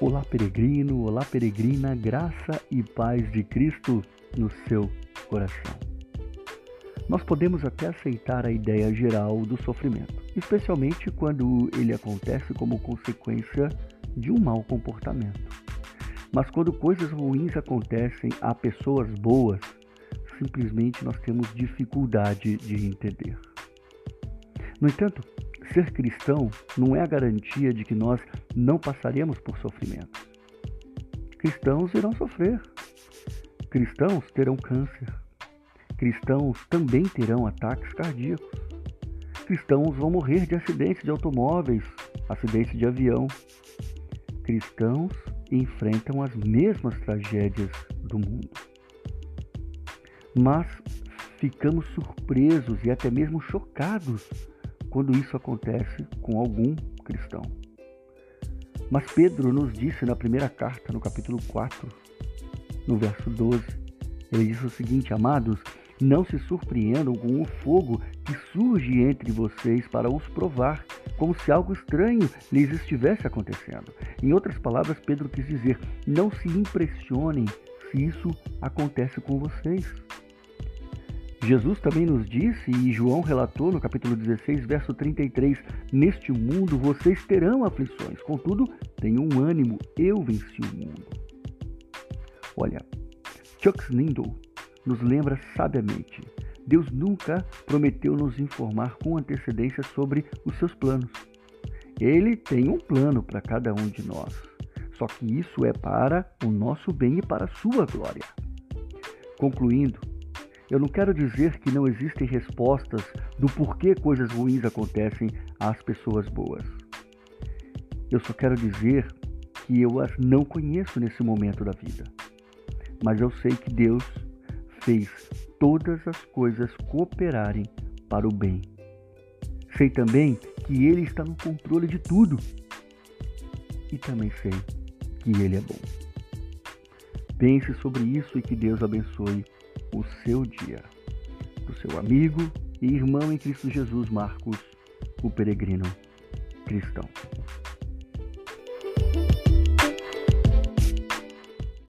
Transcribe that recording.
Olá, peregrino, olá, peregrina, graça e paz de Cristo no seu coração. Nós podemos até aceitar a ideia geral do sofrimento, especialmente quando ele acontece como consequência de um mau comportamento. Mas quando coisas ruins acontecem a pessoas boas, simplesmente nós temos dificuldade de entender. No entanto, ser cristão não é a garantia de que nós não passaremos por sofrimento. Cristãos irão sofrer. Cristãos terão câncer. Cristãos também terão ataques cardíacos. Cristãos vão morrer de acidentes de automóveis, acidentes de avião. Cristãos enfrentam as mesmas tragédias do mundo. Mas ficamos surpresos e até mesmo chocados quando isso acontece com algum cristão. Mas Pedro nos disse na primeira carta, no capítulo 4, no verso 12, ele disse o seguinte: Amados, não se surpreendam com o fogo que surge entre vocês para os provar, como se algo estranho lhes estivesse acontecendo. Em outras palavras, Pedro quis dizer: não se impressionem se isso acontece com vocês. Jesus também nos disse, e João relatou no capítulo 16, verso 33, Neste mundo vocês terão aflições, contudo, tenham um ânimo, eu venci o mundo. Olha, Chuck Swindoll nos lembra sabiamente, Deus nunca prometeu nos informar com antecedência sobre os seus planos. Ele tem um plano para cada um de nós, só que isso é para o nosso bem e para a sua glória. Concluindo, eu não quero dizer que não existem respostas do porquê coisas ruins acontecem às pessoas boas. Eu só quero dizer que eu as não conheço nesse momento da vida. Mas eu sei que Deus fez todas as coisas cooperarem para o bem. Sei também que Ele está no controle de tudo. E também sei que Ele é bom. Pense sobre isso e que Deus abençoe o seu dia. Do seu amigo e irmão em Cristo Jesus, Marcos, o peregrino cristão.